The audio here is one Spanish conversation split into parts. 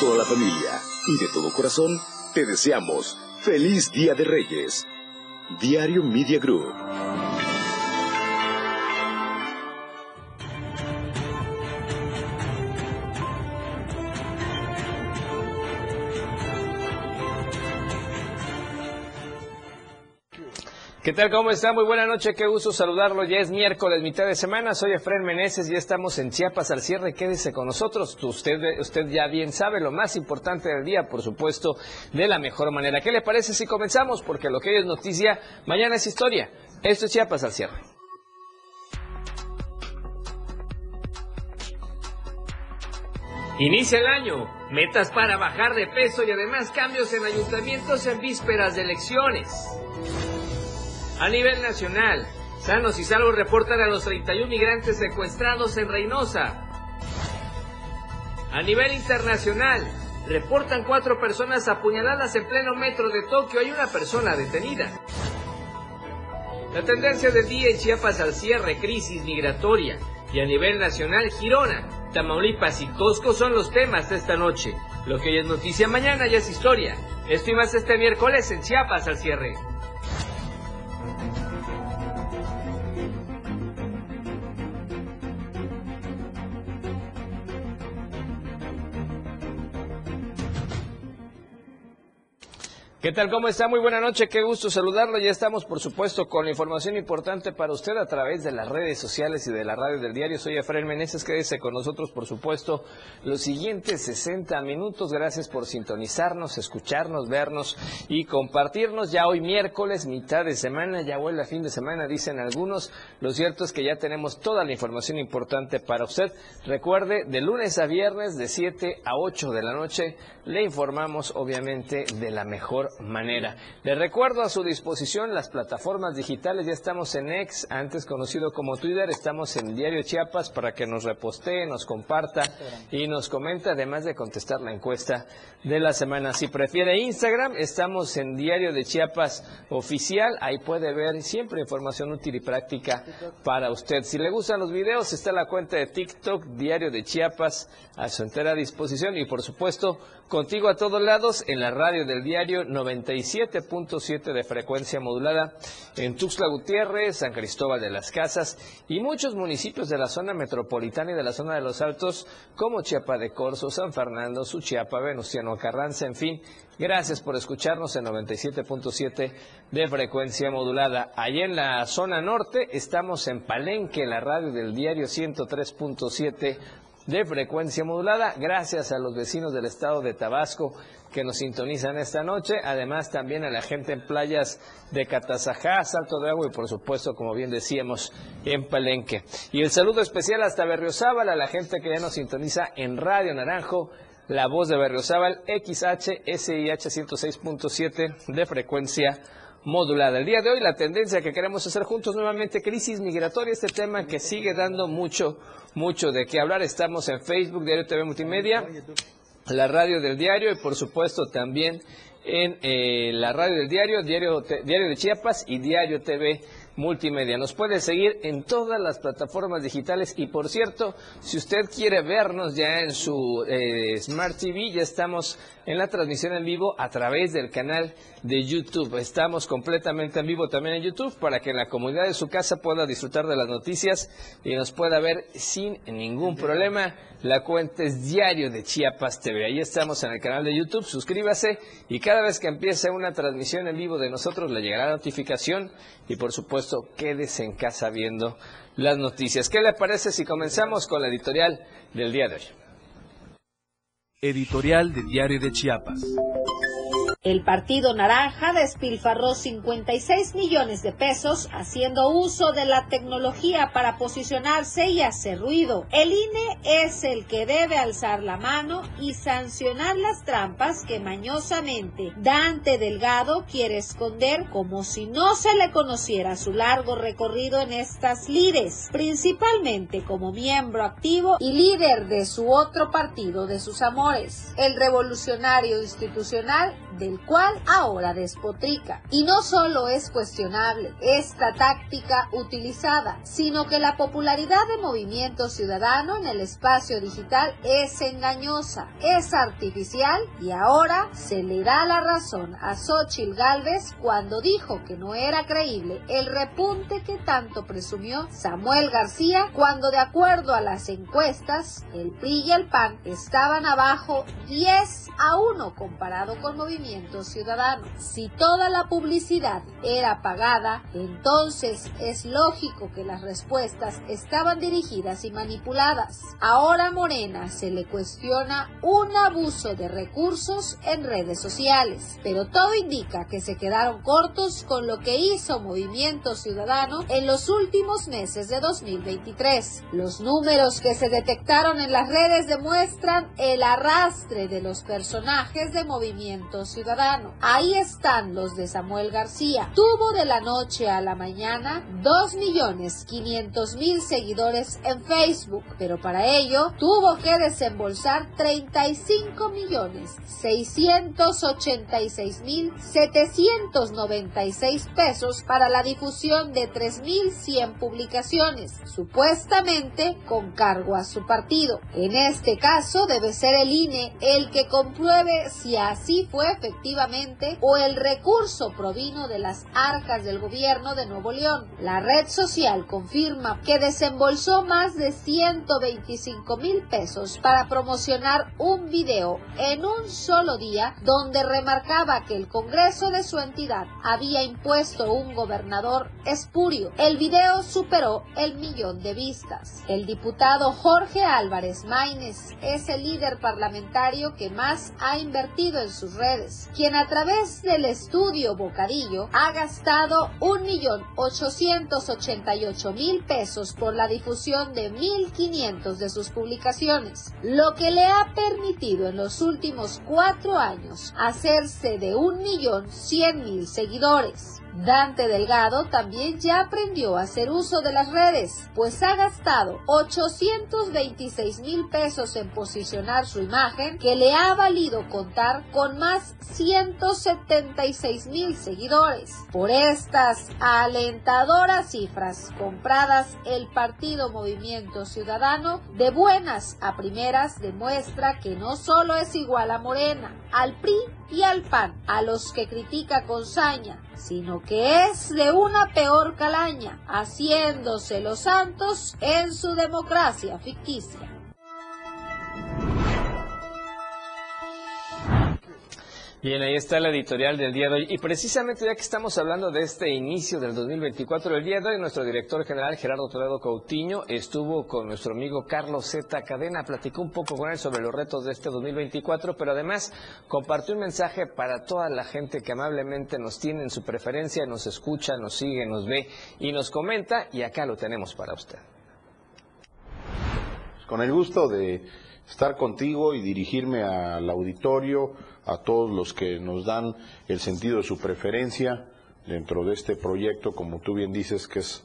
toda la familia y de todo corazón, te deseamos feliz Día de Reyes. Diario Media Group. ¿Qué tal? ¿Cómo está? Muy buena noche, qué gusto saludarlo. Ya es miércoles, mitad de semana. Soy Efraín Meneses, ya estamos en Chiapas al cierre. Quédese con nosotros. Usted, usted ya bien sabe lo más importante del día, por supuesto, de la mejor manera. ¿Qué le parece si comenzamos? Porque lo que hoy es noticia, mañana es historia. Esto es Chiapas al cierre. Inicia el año, metas para bajar de peso y además cambios en ayuntamientos en vísperas de elecciones. A nivel nacional, sanos y salvos reportan a los 31 migrantes secuestrados en Reynosa. A nivel internacional, reportan cuatro personas apuñaladas en pleno metro de Tokio y una persona detenida. La tendencia del día en Chiapas al cierre, crisis migratoria. Y a nivel nacional, Girona, Tamaulipas y Cosco son los temas de esta noche. Lo que hoy es noticia, mañana ya es historia. Esto más este miércoles en Chiapas al cierre. thank you ¿Qué tal? ¿Cómo está? Muy buena noche, qué gusto saludarlo. Ya estamos, por supuesto, con la información importante para usted a través de las redes sociales y de la radio del diario. Soy Efraín Meneses, quédese con nosotros, por supuesto, los siguientes 60 minutos. Gracias por sintonizarnos, escucharnos, vernos y compartirnos. Ya hoy miércoles, mitad de semana, ya vuelve a fin de semana, dicen algunos. Lo cierto es que ya tenemos toda la información importante para usted. Recuerde, de lunes a viernes, de 7 a 8 de la noche, le informamos, obviamente, de la mejor manera. Le recuerdo a su disposición las plataformas digitales, ya estamos en X, antes conocido como Twitter, estamos en Diario Chiapas para que nos repostee, nos comparta y nos comente, además de contestar la encuesta de la semana. Si prefiere Instagram, estamos en Diario de Chiapas Oficial, ahí puede ver siempre información útil y práctica para usted. Si le gustan los videos, está la cuenta de TikTok, Diario de Chiapas, a su entera disposición y por supuesto, contigo a todos lados en la radio del diario 97.7 de frecuencia modulada en Tuxtla Gutiérrez, San Cristóbal de las Casas y muchos municipios de la zona metropolitana y de la zona de los Altos como Chiapa de Corzo, San Fernando, Suchiapa, Venustiano Carranza, en fin. Gracias por escucharnos en 97.7 de frecuencia modulada. Allí en la zona norte estamos en Palenque, la radio del diario 103.7 de frecuencia modulada. Gracias a los vecinos del estado de Tabasco que nos sintonizan esta noche. Además, también a la gente en playas de Catazajá, Salto de Agua y, por supuesto, como bien decíamos, en Palenque. Y el saludo especial hasta Berriozábal, a la gente que ya nos sintoniza en Radio Naranjo. La voz de Berriozábal, XH, SIH 106.7 de frecuencia modulada. El día de hoy la tendencia que queremos hacer juntos nuevamente, crisis migratoria, este tema que sigue dando mucho, mucho de qué hablar. Estamos en Facebook, Diario TV Multimedia, la radio del diario y por supuesto también en eh, la radio del diario, diario, diario de Chiapas y Diario TV multimedia. Nos puede seguir en todas las plataformas digitales y por cierto, si usted quiere vernos ya en su eh, Smart TV, ya estamos en la transmisión en vivo a través del canal de YouTube. Estamos completamente en vivo también en YouTube para que en la comunidad de su casa pueda disfrutar de las noticias y nos pueda ver sin ningún problema. La cuenta es Diario de Chiapas TV. Ahí estamos en el canal de YouTube. Suscríbase y cada vez que empiece una transmisión en vivo de nosotros le llegará notificación y por supuesto quédese en casa viendo las noticias. ¿Qué le parece si comenzamos con la editorial del día de hoy? Editorial de Diario de Chiapas. El Partido Naranja despilfarró 56 millones de pesos haciendo uso de la tecnología para posicionarse y hacer ruido. El INE es el que debe alzar la mano y sancionar las trampas que mañosamente Dante Delgado quiere esconder como si no se le conociera su largo recorrido en estas lides, principalmente como miembro activo y líder de su otro partido de sus amores, el revolucionario institucional del cual ahora despotrica. Y no solo es cuestionable esta táctica utilizada, sino que la popularidad de Movimiento Ciudadano en el espacio digital es engañosa, es artificial y ahora se le da la razón a Xochitl Galvez cuando dijo que no era creíble el repunte que tanto presumió Samuel García cuando de acuerdo a las encuestas el PRI y el PAN estaban abajo 10 a 1 comparado con Movimiento Ciudadano. Si toda la publicidad era pagada, entonces es lógico que las respuestas estaban dirigidas y manipuladas. Ahora Morena se le cuestiona un abuso de recursos en redes sociales, pero todo indica que se quedaron cortos con lo que hizo Movimiento Ciudadano en los últimos meses de 2023. Los números que se detectaron en las redes demuestran el arrastre de los personajes de Movimiento Ciudadano. Ahí están los de Samuel García. Tuvo de la noche a la mañana 2.500.000 seguidores en Facebook, pero para ello tuvo que desembolsar 35 millones 686 mil 796 pesos para la difusión de 3.100 publicaciones, supuestamente con cargo a su partido. En este caso debe ser el INE el que compruebe si así fue efectivamente o el recurso provino de las arcas del gobierno de Nuevo León. La red social confirma que desembolsó más de 125 mil pesos para promocionar un video en un solo día donde remarcaba que el Congreso de su entidad había impuesto un gobernador espurio. El video superó el millón de vistas. El diputado Jorge Álvarez Maínez es el líder parlamentario que más ha invertido en sus redes, quien a través del estudio Bocadillo ha gastado un millón ochocientos ochenta y ocho mil pesos por la difusión de 1.500 de sus publicaciones, lo que le ha permitido en los últimos cuatro años hacerse de un millón cien mil seguidores. Dante Delgado también ya aprendió a hacer uso de las redes, pues ha gastado 826 mil pesos en posicionar su imagen, que le ha valido contar con más 176 mil seguidores. Por estas alentadoras cifras compradas, el partido Movimiento Ciudadano, de buenas a primeras, demuestra que no solo es igual a Morena, al PRI y al PAN, a los que critica con saña, sino que es de una peor calaña, haciéndose los santos en su democracia ficticia. Bien, ahí está la editorial del día de hoy. Y precisamente ya que estamos hablando de este inicio del 2024, el día de hoy nuestro director general Gerardo Toledo Coutinho estuvo con nuestro amigo Carlos Z. Cadena, platicó un poco con él sobre los retos de este 2024, pero además compartió un mensaje para toda la gente que amablemente nos tiene en su preferencia, nos escucha, nos sigue, nos ve y nos comenta, y acá lo tenemos para usted. Con el gusto de estar contigo y dirigirme al auditorio, a todos los que nos dan el sentido de su preferencia dentro de este proyecto, como tú bien dices, que es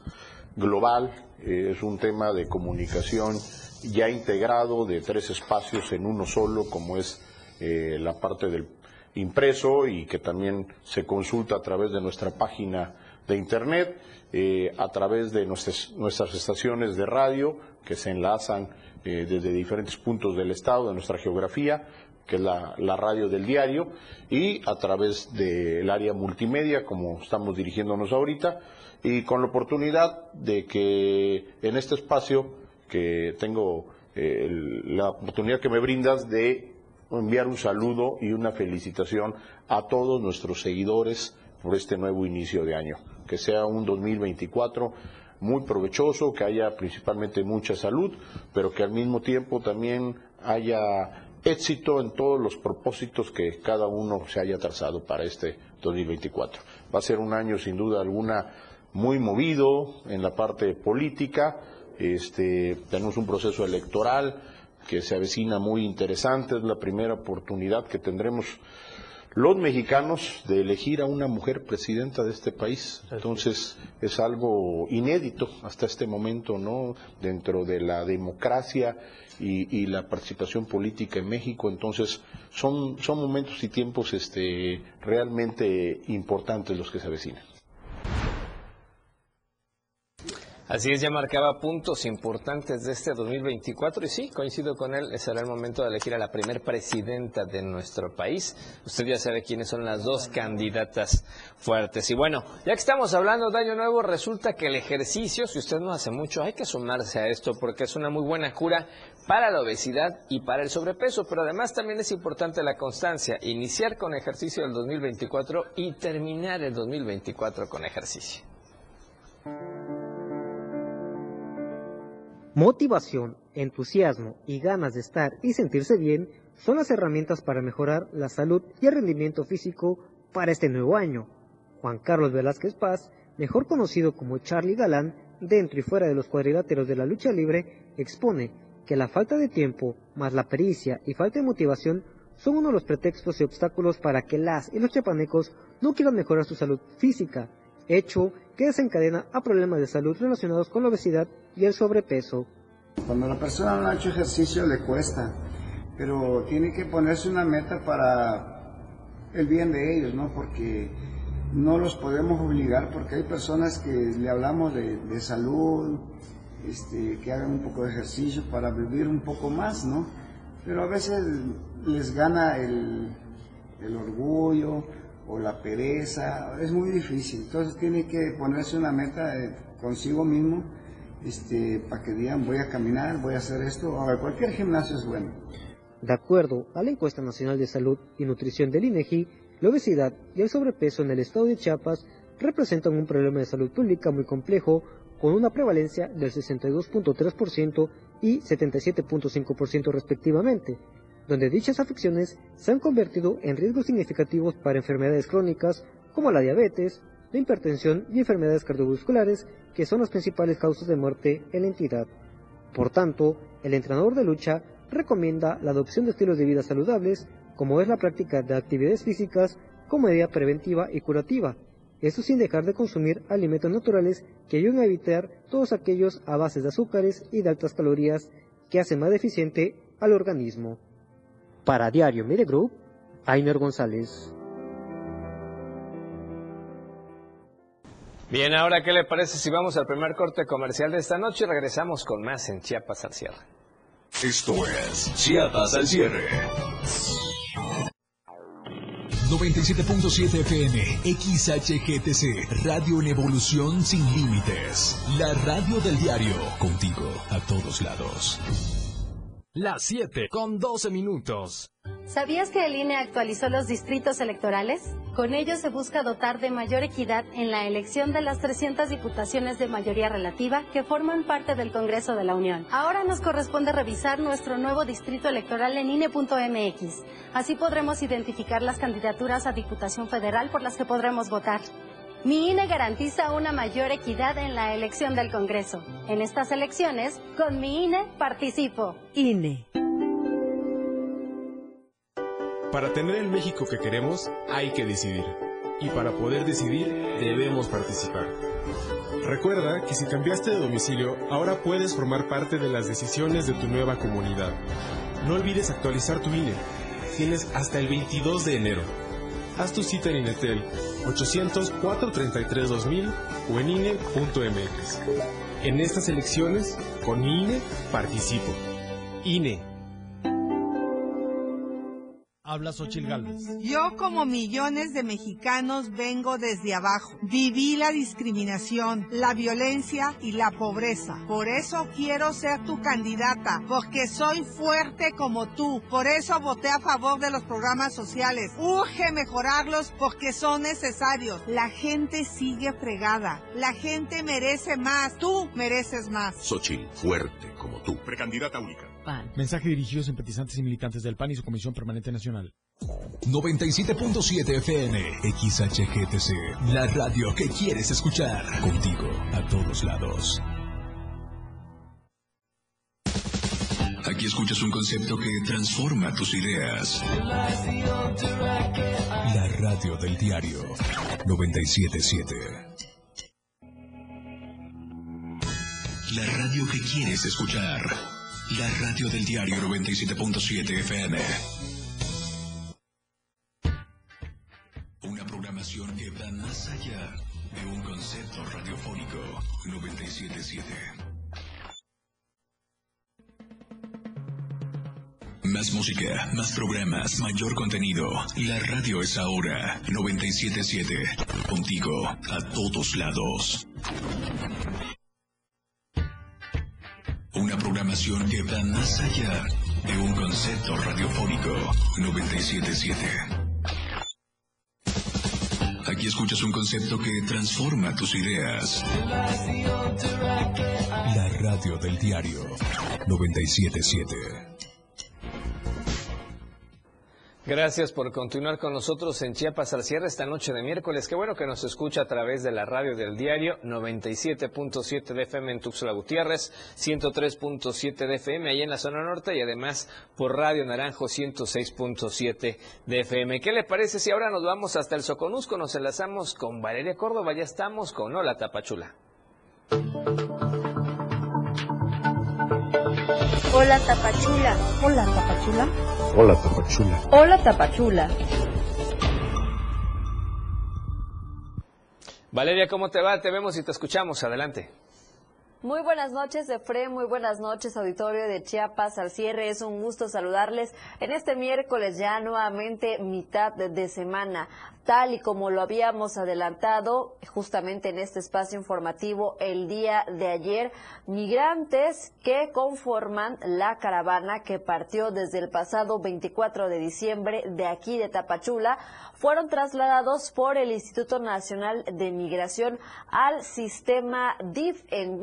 global, eh, es un tema de comunicación ya integrado de tres espacios en uno solo, como es eh, la parte del impreso y que también se consulta a través de nuestra página de internet, eh, a través de nuestras, nuestras estaciones de radio que se enlazan desde diferentes puntos del estado, de nuestra geografía, que es la, radio del diario, y a través del área multimedia, como estamos dirigiéndonos ahorita, y con la oportunidad de que en este espacio que tengo eh, la oportunidad que me brindas de enviar un saludo y una felicitación a todos nuestros seguidores por este nuevo inicio de año. Que sea un 2024 muy provechoso, que haya principalmente mucha salud, pero que al mismo tiempo también haya éxito en todos los propósitos que cada uno se haya trazado para este 2024. Va a ser un año sin duda alguna muy movido en la parte política. Este, tenemos un proceso electoral que se avecina muy interesante, es la primera oportunidad que tendremos los mexicanos de elegir a una mujer presidenta de este país. Entonces es algo inédito hasta este momento, ¿no? Dentro de la democracia y, la participación política en México. Entonces son, son momentos y tiempos este, realmente importantes los que se avecinan. Así es, ya marcaba puntos importantes de este 2024 y sí, coincido con él, será el momento de elegir a la primer presidenta de nuestro país. Usted ya sabe quiénes son las dos candidatas fuertes. Y bueno, ya que estamos hablando de Año Nuevo, resulta que el ejercicio, si usted no hace mucho, hay que sumarse a esto porque es una muy buena cura para la obesidad y para el sobrepeso, pero además también es importante la constancia, iniciar con ejercicio el 2024 y terminar el 2024 con ejercicio. Motivación, entusiasmo y ganas de estar y sentirse bien son las herramientas para mejorar la salud y el rendimiento físico para este nuevo año. Juan Carlos Velázquez Paz, mejor conocido como Charlie Galán, dentro y fuera de los cuadriláteros de la lucha libre, expone que la falta de tiempo, más la pericia y falta de motivación son uno de los pretextos y obstáculos para que las y los chapanecos no quieran mejorar su salud física, hecho que desencadena a problemas de salud relacionados con la obesidad y el sobrepeso. Cuando la persona no ha hecho ejercicio le cuesta, pero tiene que ponerse una meta para el bien de ellos, ¿no? Porque no los podemos obligar, porque hay personas que le hablamos de, salud, este, que hagan un poco de ejercicio para vivir un poco más, ¿no? Pero a veces les gana el, el orgullo o la pereza, es muy difícil. Entonces tiene que ponerse una meta consigo mismo este, para que digan voy a caminar, voy a hacer esto, a cualquier gimnasio es bueno. De acuerdo a la encuesta nacional de salud y nutrición del INEGI, la obesidad y el sobrepeso en el estado de Chiapas representan un problema de salud pública muy complejo con una prevalencia del 62.3% y 77.5% respectivamente, donde dichas afecciones se han convertido en riesgos significativos para enfermedades crónicas como la diabetes, la hipertensión y enfermedades cardiovasculares, que son las principales causas de muerte en la entidad. Por tanto, el entrenador de lucha recomienda la adopción de estilos de vida saludables, como es la práctica de actividades físicas como medida preventiva y curativa, eso sin dejar de consumir alimentos naturales que ayuden a evitar todos aquellos a base de azúcares y de altas calorías que hacen más deficiente al organismo. Para Diario Media Group, Ainer González. Bien, ahora, ¿qué le parece si vamos al primer corte comercial de esta noche y regresamos con más en Chiapas al cierre? Esto es Chiapas al cierre. 97.7 FM, XHGTC, Radio en Evolución Sin Límites. La radio del diario, contigo a todos lados. Las 7 con 12 minutos. ¿Sabías que el INE actualizó los distritos electorales? Con ello se busca dotar de mayor equidad en la elección de las 300 diputaciones de mayoría relativa que forman parte del Congreso de la Unión. Ahora nos corresponde revisar nuestro nuevo distrito electoral en INE.mx. Así podremos identificar las candidaturas a Diputación Federal por las que podremos votar. Mi INE garantiza una mayor equidad en la elección del Congreso. En estas elecciones, con mi INE participo. INE. Para tener el México que queremos, hay que decidir. Y para poder decidir, debemos participar. Recuerda que si cambiaste de domicilio, ahora puedes formar parte de las decisiones de tu nueva comunidad. No olvides actualizar tu INE. Tienes hasta el 22 de enero. Haz tu cita en Inetel 800-433-2000 o en INE.mx. En estas elecciones, con INE, participo. INE Habla Xochil Gálvez. Yo, como millones de mexicanos, vengo desde abajo. Viví la discriminación, la violencia y la pobreza. Por eso quiero ser tu candidata, porque soy fuerte como tú. Por eso voté a favor de los programas sociales. Urge mejorarlos porque son necesarios. La gente sigue fregada. La gente merece más. Tú mereces más. Xochil, fuerte como tú. Precandidata única. Mensaje dirigido a simpatizantes y militantes del PAN y su Comisión Permanente Nacional. 97.7 FM, XHGTC, la radio que quieres escuchar. Contigo, a todos lados. Aquí escuchas un concepto que transforma tus ideas. La radio del diario 977. La radio que quieres escuchar. La radio del diario 97.7 FM. Una programación que va más allá de un concepto radiofónico 977. Más música, más programas, mayor contenido. La radio es ahora 977. Contigo a todos lados. Que va más allá de un concepto radiofónico 977. Aquí escuchas un concepto que transforma tus ideas. La radio del diario 977. Gracias por continuar con nosotros en Chiapas al cierre esta noche de miércoles. Qué bueno que nos escucha a través de la radio del diario 97.7 de FM en Tuxtla Gutiérrez, 103.7 de FM ahí en la zona norte y además por Radio Naranjo 106.7 de FM. ¿Qué le parece si ahora nos vamos hasta el Soconusco? Nos enlazamos con Valeria Córdoba. Ya estamos con Hola Tapachula. Hola Tapachula. Hola Tapachula. Hola, Tapachula. Hola Tapachula. Valeria, ¿cómo te va? Te vemos y te escuchamos. Adelante. Muy buenas noches, Efre, muy buenas noches, auditorio de Chiapas al cierre. Es un gusto saludarles en este miércoles ya nuevamente mitad de semana. Tal y como lo habíamos adelantado justamente en este espacio informativo el día de ayer, migrantes que conforman la caravana que partió desde el pasado 24 de diciembre de aquí de Tapachula fueron trasladados por el Instituto Nacional de Migración al sistema DIF en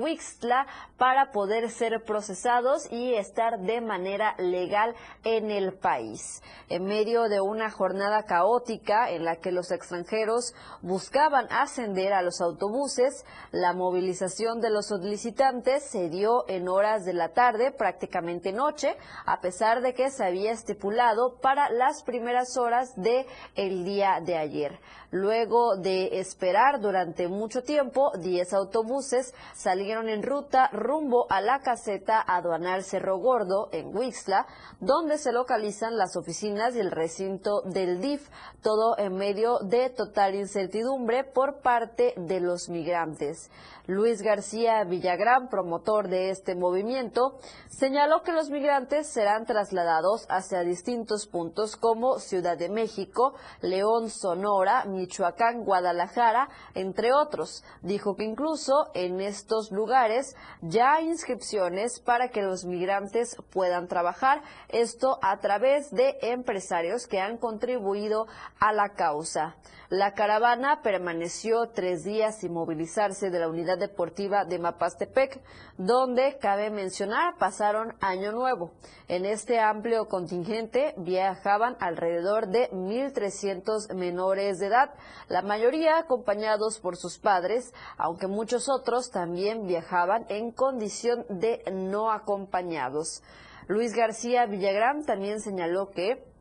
Para poder ser procesados y estar de manera legal en el país. En medio de una jornada caótica en la que los extranjeros buscaban ascender a los autobuses, la movilización de los solicitantes se dio en horas de la tarde, prácticamente noche, a pesar de que se había estipulado para las primeras horas de día de ayer. Luego de esperar durante mucho tiempo, 10 autobuses salieron en ruta rumbo a la caseta aduanal Cerro Gordo en Huixla, donde se localizan las oficinas y el recinto del DIF, todo en medio de total incertidumbre por parte de los migrantes. Luis García Villagrán, promotor de este movimiento, señaló que los migrantes serán trasladados hacia distintos puntos como Ciudad de México, León, Sonora, Michoacán, Guadalajara, entre otros. Dijo que incluso en estos lugares ya hay inscripciones para que los migrantes puedan trabajar, esto a través de empresarios que han contribuido a la causa. La caravana permaneció tres días sin movilizarse de la unidad deportiva de Mapastepec, donde, cabe mencionar, pasaron Año Nuevo. En este amplio contingente viajaban alrededor de 1.300 menores de edad, la mayoría acompañados por sus padres, aunque muchos otros también viajaban en condición de no acompañados. Luis García Villagrán también señaló que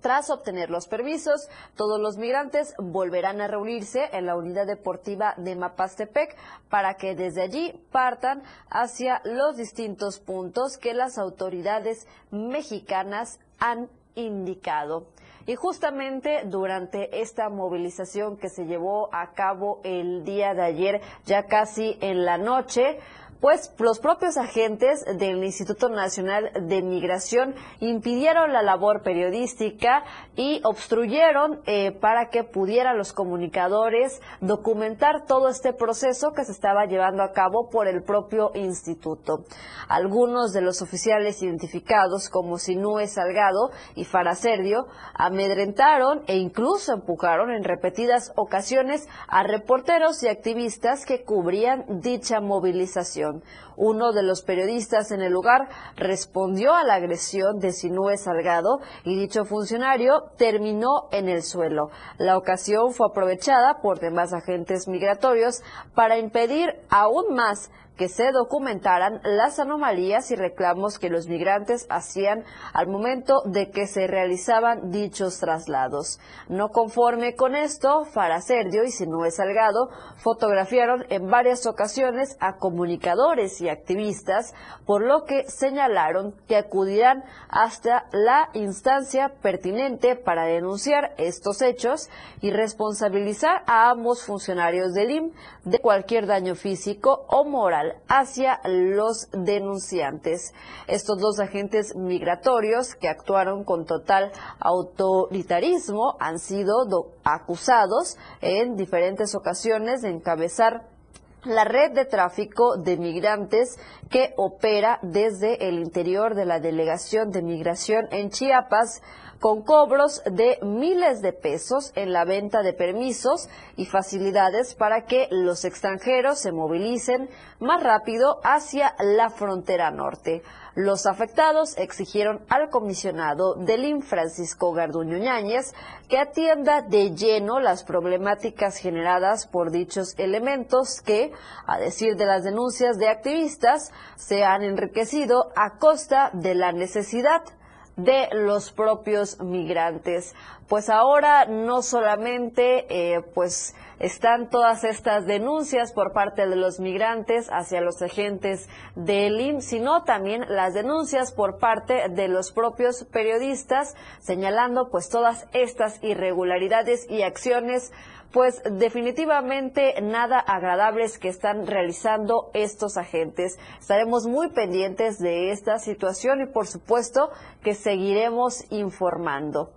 tras obtener los permisos, todos los migrantes volverán a reunirse en la unidad deportiva de Mapastepec para que desde allí partan hacia los distintos puntos que las autoridades mexicanas han indicado. Y justamente durante esta movilización que se llevó a cabo el día de ayer, ya casi en la noche, pues los propios agentes del Instituto Nacional de Migración impidieron la labor periodística y obstruyeron eh, para que pudieran los comunicadores documentar todo este proceso que se estaba llevando a cabo por el propio instituto. Algunos de los oficiales identificados como Sinúe Salgado y Faracerdio amedrentaron e incluso empujaron en repetidas ocasiones a reporteros y activistas que cubrían dicha movilización. Uno de los periodistas en el lugar respondió a la agresión de Sinúe Salgado y dicho funcionario terminó en el suelo. La ocasión fue aprovechada por demás agentes migratorios para impedir aún más que se documentaran las anomalías y reclamos que los migrantes hacían al momento de que se realizaban dichos traslados. No conforme con esto, Faracerdio y Sinue Salgado fotografiaron en varias ocasiones a comunicadores y activistas, por lo que señalaron que acudirán hasta la instancia pertinente para denunciar estos hechos y responsabilizar a ambos funcionarios del IM de cualquier daño físico o moral hacia los denunciantes. Estos dos agentes migratorios que actuaron con total autoritarismo han sido acusados en diferentes ocasiones de encabezar la red de tráfico de migrantes que opera desde el interior de la Delegación de Migración en Chiapas con cobros de miles de pesos en la venta de permisos y facilidades para que los extranjeros se movilicen más rápido hacia la frontera norte. Los afectados exigieron al comisionado del Francisco Garduño Ñáñez que atienda de lleno las problemáticas generadas por dichos elementos que, a decir de las denuncias de activistas, se han enriquecido a costa de la necesidad de los propios migrantes. Pues ahora no solamente eh, pues están todas estas denuncias por parte de los migrantes hacia los agentes del IM, sino también las denuncias por parte de los propios periodistas señalando pues todas estas irregularidades y acciones pues definitivamente nada agradables que están realizando estos agentes. Estaremos muy pendientes de esta situación y por supuesto que seguiremos informando.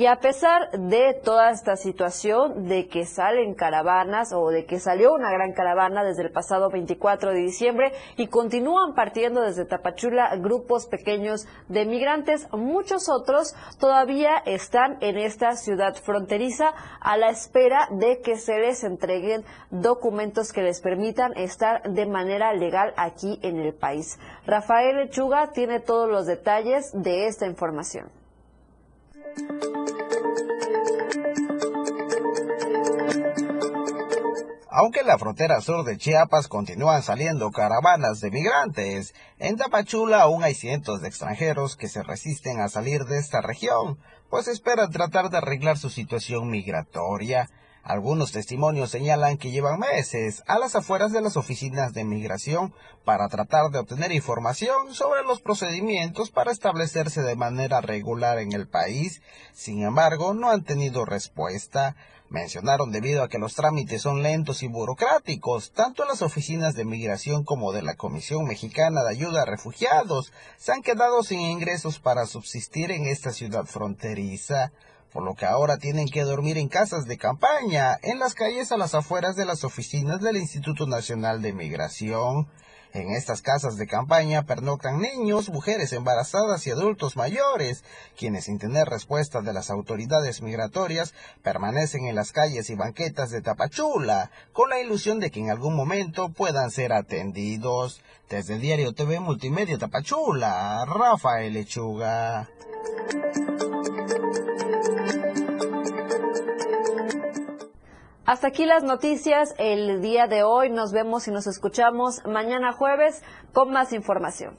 Y a pesar de toda esta situación de que salen caravanas o de que salió una gran caravana desde el pasado 24 de diciembre y continúan partiendo desde Tapachula grupos pequeños de migrantes, muchos otros todavía están en esta ciudad fronteriza a la espera de que se les entreguen documentos que les permitan estar de manera legal aquí en el país. Rafael Lechuga tiene todos los detalles de esta información. Aunque en la frontera sur de Chiapas continúan saliendo caravanas de migrantes, en Tapachula aún hay cientos de extranjeros que se resisten a salir de esta región, pues esperan tratar de arreglar su situación migratoria. Algunos testimonios señalan que llevan meses a las afueras de las oficinas de migración para tratar de obtener información sobre los procedimientos para establecerse de manera regular en el país. Sin embargo, no han tenido respuesta. Mencionaron debido a que los trámites son lentos y burocráticos, tanto las oficinas de migración como de la Comisión Mexicana de Ayuda a Refugiados se han quedado sin ingresos para subsistir en esta ciudad fronteriza, por lo que ahora tienen que dormir en casas de campaña, en las calles a las afueras de las oficinas del Instituto Nacional de Migración. En estas casas de campaña pernoctan niños, mujeres embarazadas y adultos mayores, quienes sin tener respuesta de las autoridades migratorias permanecen en las calles y banquetas de Tapachula, con la ilusión de que en algún momento puedan ser atendidos. Desde el diario TV Multimedia Tapachula, Rafael Lechuga. Hasta aquí las noticias el día de hoy. Nos vemos y nos escuchamos mañana jueves con más información.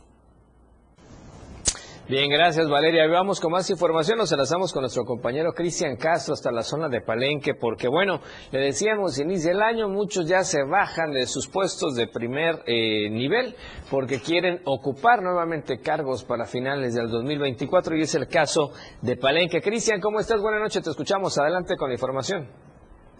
Bien, gracias Valeria. Vamos con más información. Nos enlazamos con nuestro compañero Cristian Castro hasta la zona de Palenque, porque bueno, le decíamos, inicia el año, muchos ya se bajan de sus puestos de primer eh, nivel porque quieren ocupar nuevamente cargos para finales del 2024 y es el caso de Palenque. Cristian, ¿cómo estás? Buenas noches, te escuchamos. Adelante con la información.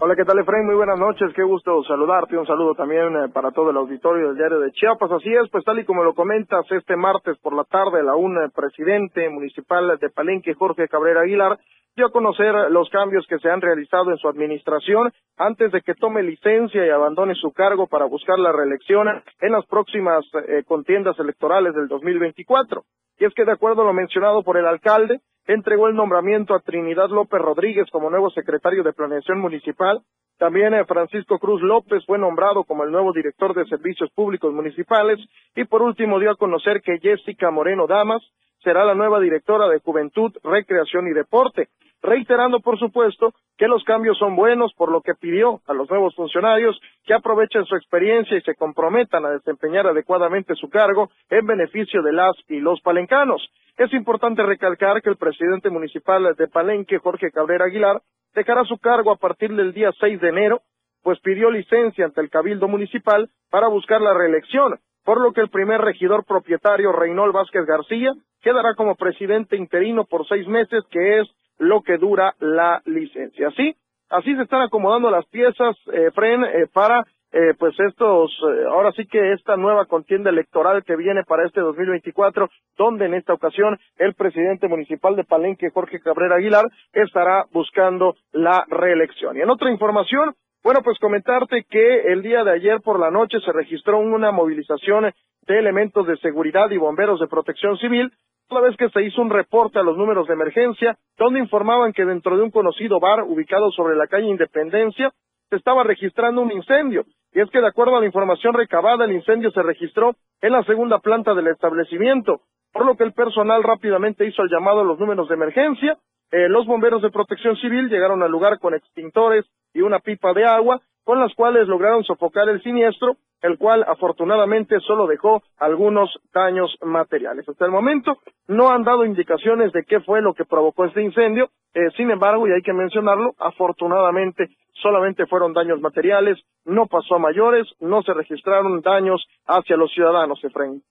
Hola, ¿qué tal, Efraín? Muy buenas noches, qué gusto saludarte. Un saludo también eh, para todo el auditorio del diario de Chiapas. Así es, pues tal y como lo comentas, este martes por la tarde, la UNE presidente municipal de Palenque, Jorge Cabrera Aguilar, dio a conocer los cambios que se han realizado en su administración antes de que tome licencia y abandone su cargo para buscar la reelección en las próximas eh, contiendas electorales del 2024. Y es que de acuerdo a lo mencionado por el alcalde, entregó el nombramiento a Trinidad López Rodríguez como nuevo secretario de Planeación Municipal. También eh, Francisco Cruz López fue nombrado como el nuevo director de Servicios Públicos Municipales. Y por último dio a conocer que Jessica Moreno Damas será la nueva directora de Juventud, Recreación y Deporte. Reiterando, por supuesto, que los cambios son buenos, por lo que pidió a los nuevos funcionarios que aprovechen su experiencia y se comprometan a desempeñar adecuadamente su cargo en beneficio de las y los palencanos. Es importante recalcar que el presidente municipal de Palenque, Jorge Cabrera Aguilar, dejará su cargo a partir del día 6 de enero, pues pidió licencia ante el Cabildo Municipal para buscar la reelección, por lo que el primer regidor propietario, Reynold Vázquez García, quedará como presidente interino por seis meses, que es lo que dura la licencia. Así, así se están acomodando las piezas, eh, Fren, eh, para eh, pues estos, eh, ahora sí que esta nueva contienda electoral que viene para este 2024, donde en esta ocasión el presidente municipal de Palenque, Jorge Cabrera Aguilar, estará buscando la reelección. Y en otra información, bueno, pues comentarte que el día de ayer por la noche se registró una movilización de elementos de seguridad y bomberos de protección civil, toda vez que se hizo un reporte a los números de emergencia, donde informaban que dentro de un conocido bar ubicado sobre la calle Independencia, se estaba registrando un incendio. Y es que de acuerdo a la información recabada, el incendio se registró en la segunda planta del establecimiento, por lo que el personal rápidamente hizo el llamado a los números de emergencia, eh, los bomberos de protección civil llegaron al lugar con extintores y una pipa de agua, con las cuales lograron sofocar el siniestro, el cual afortunadamente solo dejó algunos daños materiales. Hasta el momento no han dado indicaciones de qué fue lo que provocó este incendio, eh, sin embargo, y hay que mencionarlo, afortunadamente solamente fueron daños materiales, no pasó a mayores, no se registraron daños hacia los ciudadanos, Efraín.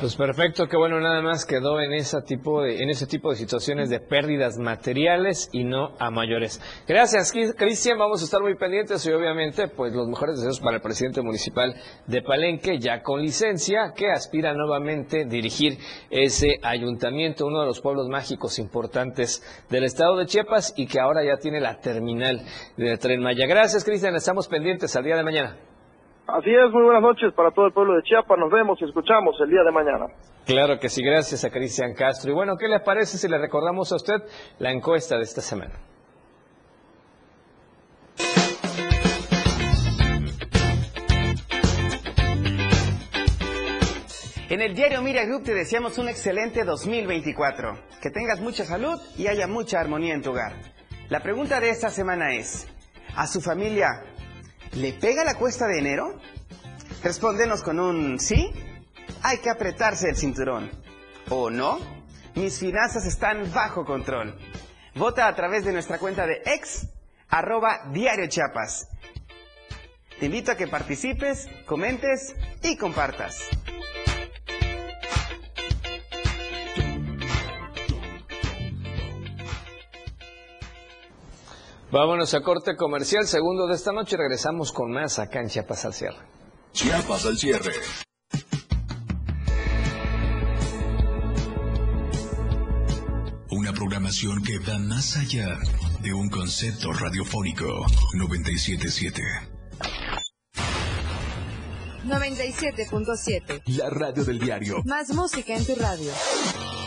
Pues perfecto, qué bueno, nada más quedó en ese tipo de, en ese tipo de situaciones de pérdidas materiales y no a mayores. Gracias, Cristian, vamos a estar muy pendientes y obviamente, pues los mejores deseos para el presidente municipal de Palenque, ya con licencia, que aspira nuevamente a dirigir ese ayuntamiento, uno de los pueblos mágicos importantes del estado de Chiapas y que ahora ya tiene la terminal de Tren Maya. Gracias, Cristian, estamos pendientes al día de mañana. Así es, muy buenas noches para todo el pueblo de Chiapas. Nos vemos y escuchamos el día de mañana. Claro que sí, gracias a Cristian Castro. Y bueno, ¿qué le parece si le recordamos a usted la encuesta de esta semana? En el diario Mira Group te deseamos un excelente 2024. Que tengas mucha salud y haya mucha armonía en tu hogar. La pregunta de esta semana es, ¿a su familia ¿Le pega la cuesta de enero? Respóndenos con un sí. Hay que apretarse el cinturón. ¿O no? Mis finanzas están bajo control. Vota a través de nuestra cuenta de ex arroba diario. Te invito a que participes, comentes y compartas. Vámonos a corte comercial, segundo de esta noche, regresamos con más acá en Chiapas al cierre. Chiapas al cierre. Una programación que va más allá de un concepto radiofónico 977. 97.7. La radio del diario. Más música en tu radio.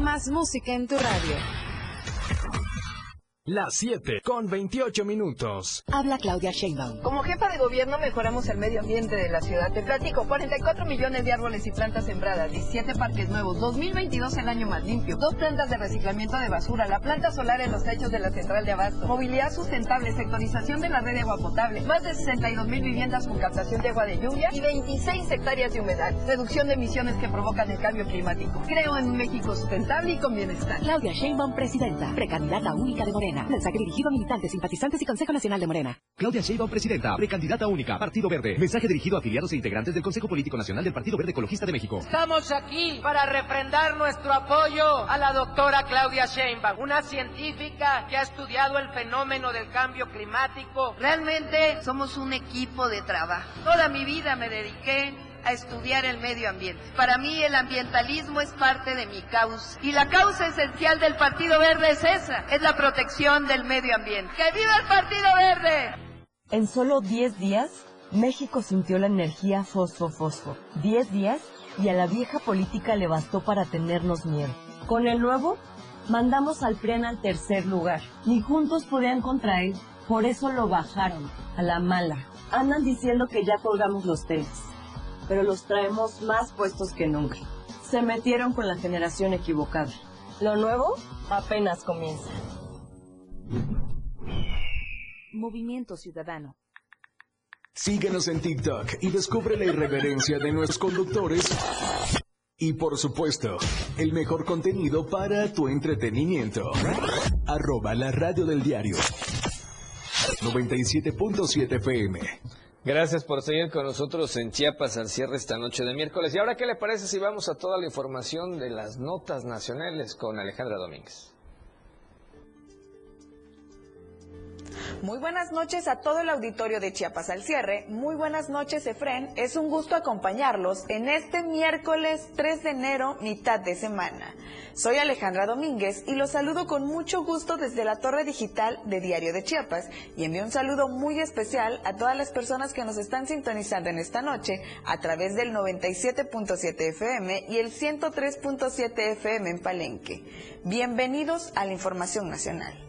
Más música en tu radio. Las 7 con 28 minutos. Habla Claudia Sheinbaum. Como jefa de gobierno mejoramos el medio ambiente de la ciudad. Te platico, 44 millones de árboles y plantas sembradas, 17 parques nuevos, 2022 el año más limpio, dos plantas de reciclamiento de basura, la planta solar en los techos de la central de abasto, movilidad sustentable, sectorización de la red de agua potable, más de 62 mil viviendas con captación de agua de lluvia y 26 hectáreas de humedad, reducción de emisiones que provocan el cambio climático. Creo en un México sustentable y con bienestar. Claudia Sheinbaum, presidenta, precandidata única de Morena. Mensaje dirigido a militantes, simpatizantes y Consejo Nacional de Morena. Claudia Sheinbaum, presidenta, precandidata única, Partido Verde. Mensaje dirigido a afiliados e integrantes del Consejo Político Nacional del Partido Verde Ecologista de México. Estamos aquí para refrendar nuestro apoyo a la doctora Claudia Sheinbaum, una científica que ha estudiado el fenómeno del cambio climático. Realmente somos un equipo de trabajo. Toda mi vida me dediqué a estudiar el medio ambiente. Para mí el ambientalismo es parte de mi causa. Y la causa esencial del Partido Verde es esa, es la protección del medio ambiente. ¡Que viva el Partido Verde! En solo 10 días, México sintió la energía fosfo-fosfo. 10 días y a la vieja política le bastó para tenernos miedo. Con el nuevo, mandamos al PRIAN al tercer lugar. Ni juntos podían contra él, por eso lo bajaron, a la mala. Andan diciendo que ya colgamos los tenis, pero los traemos más puestos que nunca. Se metieron con la generación equivocada. Lo nuevo apenas comienza. Movimiento Ciudadano. Síguenos en TikTok y descubre la irreverencia de nuestros conductores. Y por supuesto, el mejor contenido para tu entretenimiento. Arroba la radio del diario. 97.7 FM. Gracias por seguir con nosotros en Chiapas al cierre esta noche de miércoles. ¿Y ahora qué le parece si vamos a toda la información de las notas nacionales con Alejandra Domínguez? Muy buenas noches a todo el auditorio de Chiapas al cierre. Muy buenas noches, Efren. Es un gusto acompañarlos en este miércoles 3 de enero, mitad de semana. Soy Alejandra Domínguez y los saludo con mucho gusto desde la torre digital de Diario de Chiapas y envío un saludo muy especial a todas las personas que nos están sintonizando en esta noche a través del 97.7 FM y el 103.7 FM en Palenque. Bienvenidos a la información nacional.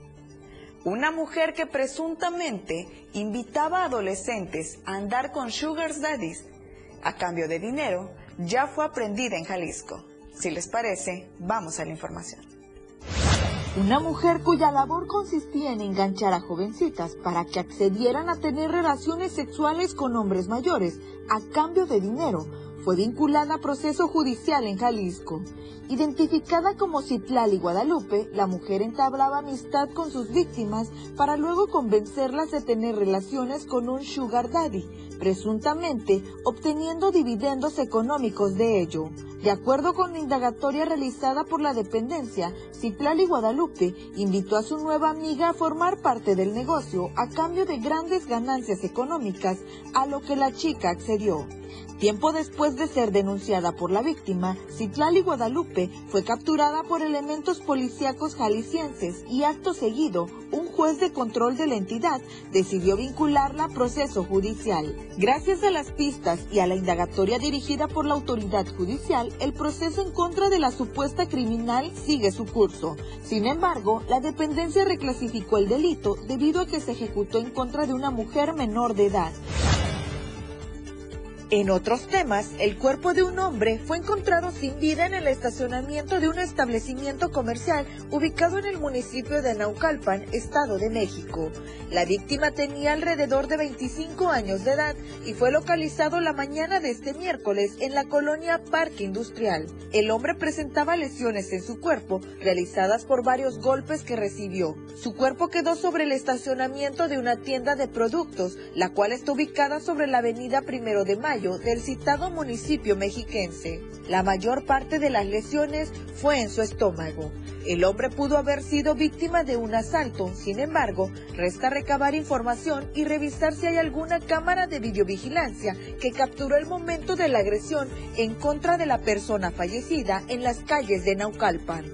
Una mujer que presuntamente invitaba a adolescentes a andar con sugar daddies a cambio de dinero ya fue aprendida en Jalisco. Si les parece, vamos a la información. Una mujer cuya labor consistía en enganchar a jovencitas para que accedieran a tener relaciones sexuales con hombres mayores a cambio de dinero fue vinculada a proceso judicial en Jalisco. Identificada como Citlali Guadalupe, la mujer entablaba amistad con sus víctimas para luego convencerlas de tener relaciones con un sugar daddy, presuntamente obteniendo dividendos económicos de ello. De acuerdo con la indagatoria realizada por la dependencia, Citlali Guadalupe invitó a su nueva amiga a formar parte del negocio a cambio de grandes ganancias económicas, a lo que la chica accedió. Tiempo después de ser denunciada por la víctima, Citlali Guadalupe fue capturada por elementos policíacos jaliscienses y acto seguido, un juez de control de la entidad decidió vincularla a proceso judicial. Gracias a las pistas y a la indagatoria dirigida por la autoridad judicial, el proceso en contra de la supuesta criminal sigue su curso. Sin embargo, la dependencia reclasificó el delito debido a que se ejecutó en contra de una mujer menor de edad. En otros temas, el cuerpo de un hombre fue encontrado sin vida en el estacionamiento de un establecimiento comercial ubicado en el municipio de Naucalpan, Estado de México. La víctima tenía alrededor de 25 años de edad y fue localizado la mañana de este miércoles en la colonia Parque Industrial. El hombre presentaba lesiones en su cuerpo realizadas por varios golpes que recibió. Su cuerpo quedó sobre el estacionamiento de una tienda de productos, la cual está ubicada sobre la avenida Primero de Del citado municipio mexiquense. La mayor parte de las lesiones fue en su estómago. El hombre pudo haber sido víctima de un asalto, sin embargo, resta recabar información y revisar si hay alguna cámara de videovigilancia que capturó el momento de la agresión en contra de la persona fallecida en las calles de Naucalpan.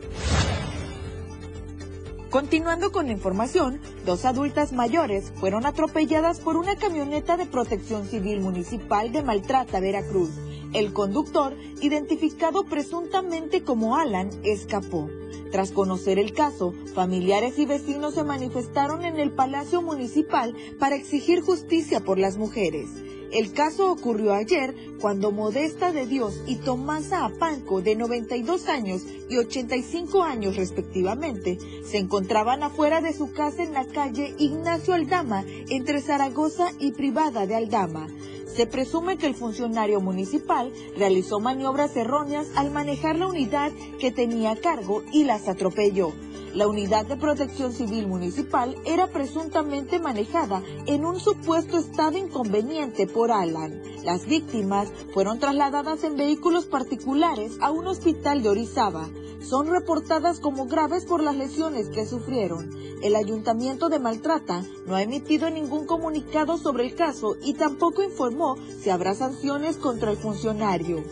Continuando con la información, dos adultas mayores fueron atropelladas por una camioneta de protección civil municipal de Maltrata, Veracruz. El conductor, identificado presuntamente como Alan, escapó. Tras conocer el caso, familiares y vecinos se manifestaron en el Palacio Municipal para exigir justicia por las mujeres. El caso ocurrió ayer cuando Modesta de Dios y Tomasa Apanco, de 92 años y 85 años respectivamente, se encontraban afuera de su casa en la calle Ignacio Aldama, entre Zaragoza y Privada de Aldama. Se presume que el funcionario municipal realizó maniobras erróneas al manejar la unidad que tenía a cargo y las atropelló. La unidad de protección civil municipal era presuntamente manejada en un supuesto estado inconveniente por Alan. Las víctimas fueron trasladadas en vehículos particulares a un hospital de Orizaba. Son reportadas como graves por las lesiones que sufrieron. El ayuntamiento de Maltrata no ha emitido ningún comunicado sobre el caso y tampoco informó si habrá sanciones contra el funcionario.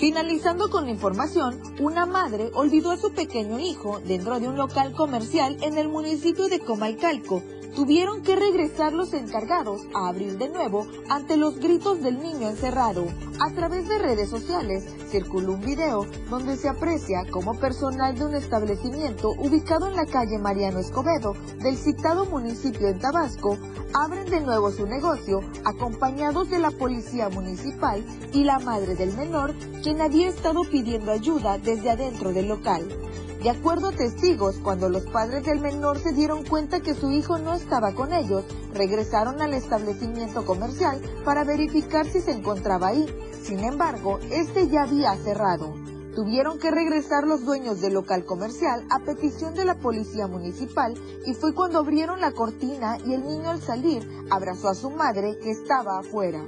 Finalizando con la información, una madre olvidó a su pequeño hijo dentro de un local comercial en el municipio de Comalcalco. Tuvieron que regresar los encargados a abrir de nuevo ante los gritos del niño encerrado. A través de redes sociales circuló un video donde se aprecia como personal de un establecimiento ubicado en la calle Mariano Escobedo del citado municipio en Tabasco abren de nuevo su negocio acompañados de la policía municipal y la madre del menor quien había estado pidiendo ayuda desde adentro del local. De acuerdo a testigos, cuando los padres del menor se dieron cuenta que su hijo no estaba con ellos, regresaron al establecimiento comercial para verificar si se encontraba ahí. Sin embargo, este ya había cerrado. Tuvieron que regresar los dueños del local comercial a petición de la policía municipal y fue cuando abrieron la cortina y el niño al salir abrazó a su madre que estaba afuera.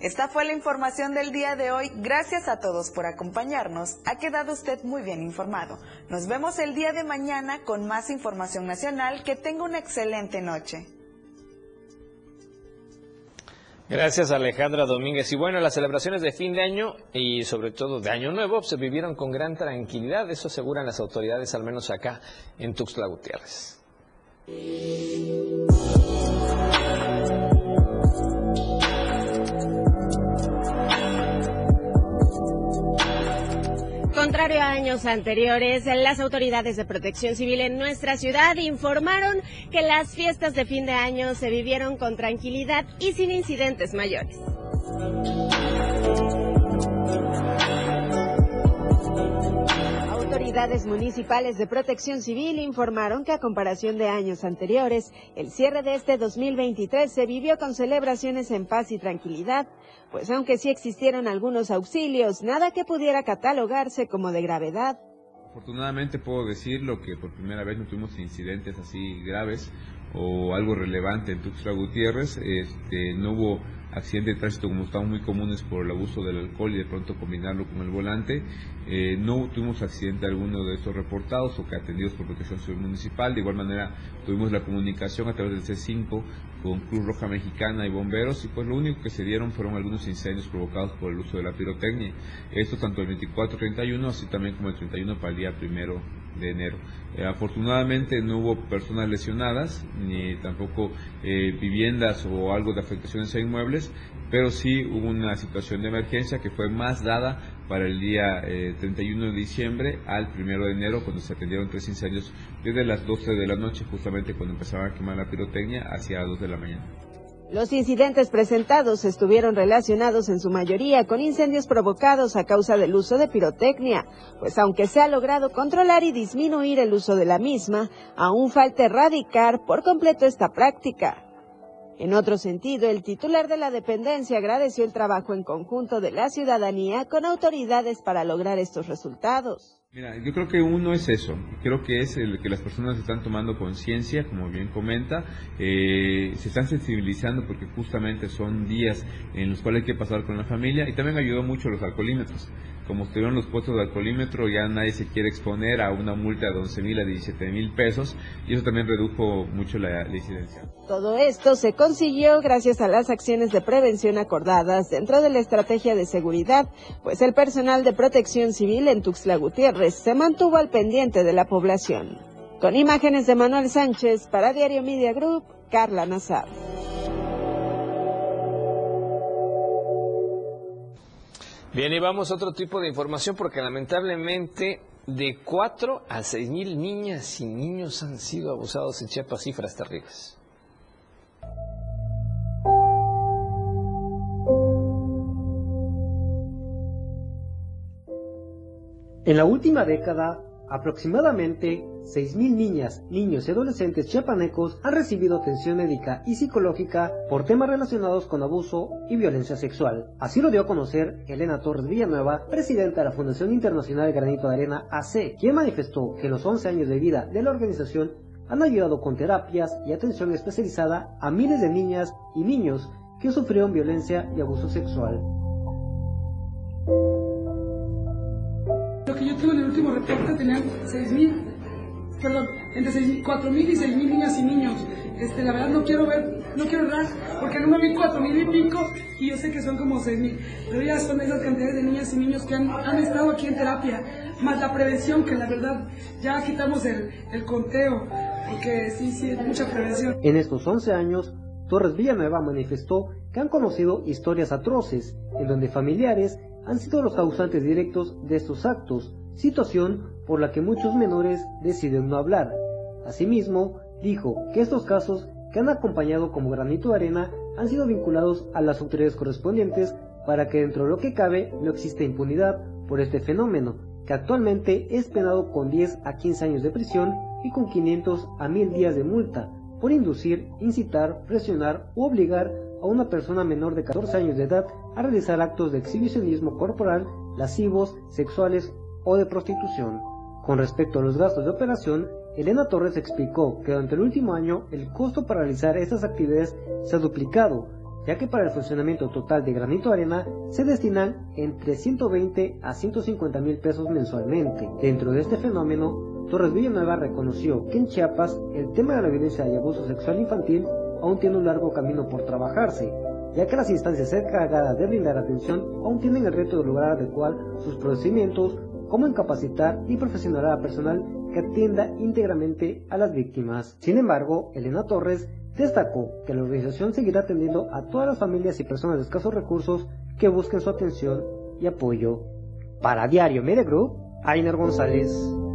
Esta fue la información del día de hoy. Gracias a todos por acompañarnos. Ha quedado usted muy bien informado. Nos vemos el día de mañana con más información nacional. Que tenga una excelente noche. Gracias Alejandra Domínguez. Y bueno, las celebraciones de fin de año y sobre todo de año nuevo se vivieron con gran tranquilidad. Eso aseguran las autoridades, al menos acá en Tuxtla Gutiérrez. Años anteriores, las autoridades de protección civil en nuestra ciudad informaron que las fiestas de fin de año se vivieron con tranquilidad y sin incidentes mayores. Autoridades municipales de protección civil informaron que a comparación de años anteriores, el cierre de este 2023 se vivió con celebraciones en paz y tranquilidad, pues aunque sí existieron algunos auxilios, nada que pudiera catalogarse como de gravedad. Afortunadamente puedo decirlo que por primera vez no tuvimos incidentes así graves o algo relevante en Tuxtla Gutiérrez. Este, no hubo accidentes de tránsito como están muy comunes por el abuso del alcohol y de pronto combinarlo con el volante. Eh, no tuvimos accidente alguno de estos reportados o que atendidos por Protección Civil Municipal. De igual manera tuvimos la comunicación a través del C5 con Cruz Roja Mexicana y bomberos y pues lo único que se dieron fueron algunos incendios provocados por el uso de la pirotecnia. Esto tanto el 24-31 así también como el 31 para el día primero de enero. Eh, afortunadamente no hubo personas lesionadas, ni tampoco eh, viviendas o algo de afectaciones a inmuebles, pero sí hubo una situación de emergencia que fue más dada para el día 31 eh, de diciembre al 1 de enero, cuando se atendieron tres incendios desde las 12 de la noche, justamente cuando empezaba a quemar la pirotecnia, hacia las 2 de la mañana. Los incidentes presentados estuvieron relacionados en su mayoría con incendios provocados a causa del uso de pirotecnia, pues aunque se ha logrado controlar y disminuir el uso de la misma, aún falta erradicar por completo esta práctica. En otro sentido, el titular de la dependencia agradeció el trabajo en conjunto de la ciudadanía con autoridades para lograr estos resultados. Mira, yo creo que uno es eso, creo que es el que las personas están tomando conciencia, como bien comenta, eh, se están sensibilizando porque justamente son días en los cuales hay que pasar con la familia. Y también ayudó mucho los alcoholímetros. Como estuvieron los puestos de alcoholímetro, ya nadie se quiere exponer a una multa de 11 mil a 17 mil pesos. Y eso también redujo mucho la, la incidencia. Todo esto se consiguió gracias a las acciones de prevención acordadas dentro de la estrategia de seguridad, pues el personal de protección civil en Tuxtla Gutiérrez se mantuvo al pendiente de la población. Con imágenes de Manuel Sánchez para Diario Media Group, Carla Nazar. Bien, y vamos a otro tipo de información porque lamentablemente de 4 a 6 mil niñas y niños han sido abusados en Chiapas, cifras terribles. En la última década Aproximadamente 6.000 niñas, niños y adolescentes chiapanecos han recibido atención médica y psicológica por temas relacionados con abuso y violencia sexual. Así lo dio a conocer Elena Torres Villanueva, presidenta de la Fundación Internacional Granito de Arena AC, quien manifestó que los 11 años de vida de la organización han ayudado con terapias y atención especializada a miles de niñas y niños que sufrieron violencia y abuso sexual. Que yo tengo en el último reporte tenían 6.000, perdón, entre 4.000 y 6.000 niñas y niños. Este, la verdad no quiero ver, no quiero errar, porque no vi 4.000 y pico y yo sé que son como 6.000. Pero ya son esas cantidades de niñas y niños que han, han, estado aquí en terapia, más la prevención, que la verdad ya quitamos el, el conteo, porque sí, sí, es mucha prevención. En estos 11 años, Torres Villanueva manifestó que han conocido historias atroces, en donde familiares han sido los causantes directos de estos actos, situación por la que muchos menores deciden no hablar. Asimismo, dijo que estos casos que han acompañado como granito de arena han sido vinculados a las autoridades correspondientes para que dentro de lo que cabe no exista impunidad por este fenómeno, que actualmente es penado con 10 a 15 años de prisión y con 500 a 1000 días de multa por inducir, incitar, presionar u obligar a una persona menor de 14 años de edad a realizar actos de exhibicionismo corporal, lascivos, sexuales o de prostitución. Con respecto a los gastos de operación, Elena Torres explicó que durante el último año el costo para realizar estas actividades se ha duplicado, ya que para el funcionamiento total de Granito Arena se destinan entre 120 a 150 mil pesos mensualmente. Dentro de este fenómeno, Torres Villanueva reconoció que en Chiapas el tema de la violencia y abuso sexual infantil aún tiene un largo camino por trabajarse, ya que las instancias encargadas de brindar atención aún tienen el reto de lograr adecuar sus procedimientos, como en capacitar y profesionalizar a personal que atienda íntegramente a las víctimas. Sin embargo, Elena Torres destacó que la organización seguirá atendiendo a todas las familias y personas de escasos recursos que busquen su atención y apoyo. Para Diario Media Group, Ainer González.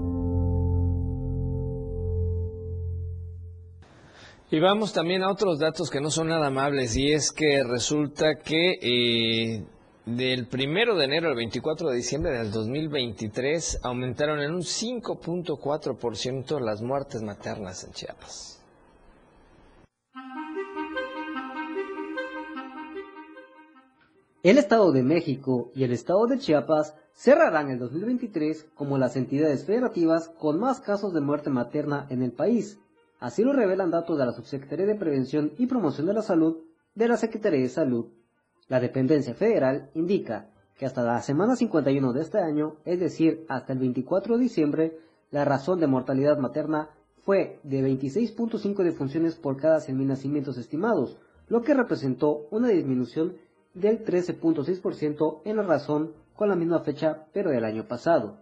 Y vamos también a otros datos que no son nada amables y es que resulta que eh, del primero de enero al 24 de diciembre del 2023 aumentaron en un 5.4% las muertes maternas en Chiapas. El Estado de México y el Estado de Chiapas cerrarán el 2023 como las entidades federativas con más casos de muerte materna en el país. Así lo revelan datos de la Subsecretaría de Prevención y Promoción de la Salud de la Secretaría de Salud. La dependencia federal indica que hasta la semana 51 de este año, es decir, hasta el 24 de diciembre, la razón de mortalidad materna fue de 26.5 defunciones por cada 100.000 nacimientos estimados, lo que representó una disminución del 13.6% en la razón con la misma fecha pero del año pasado.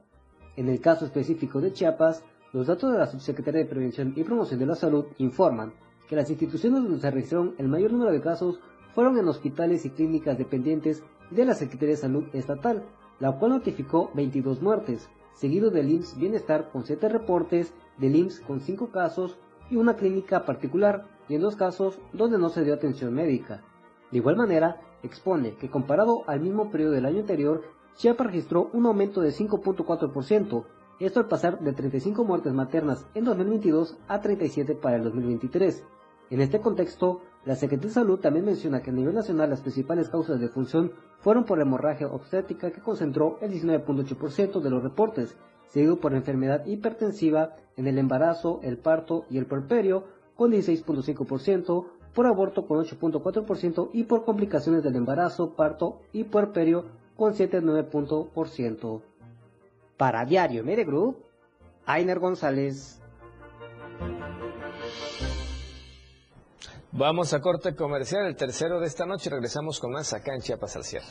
En el caso específico de Chiapas, los datos de la Subsecretaría de Prevención y Promoción de la Salud informan que las instituciones donde se registraron el mayor número de casos fueron en hospitales y clínicas dependientes de la Secretaría de Salud Estatal, la cual notificó 22 muertes, seguido del IMSS Bienestar con 7 reportes, del IMSS con 5 casos y una clínica particular, y en dos casos donde no se dio atención médica. De igual manera, expone que comparado al mismo periodo del año anterior, Chiapas registró un aumento de 5.4%, esto al pasar de 35 muertes maternas en 2022 a 37 para el 2023. En este contexto, la Secretaría de Salud también menciona que a nivel nacional las principales causas de función fueron por hemorragia obstétrica que concentró el 19.8% de los reportes, seguido por enfermedad hipertensiva en el embarazo, el parto y el puerperio con 16.5%, por aborto con 8.4% y por complicaciones del embarazo, parto y puerperio con 7.9%. Para Diario Media Group, Ainer González. Vamos a corte comercial, el tercero de esta noche. Regresamos con más acá en Chiapas al cierre.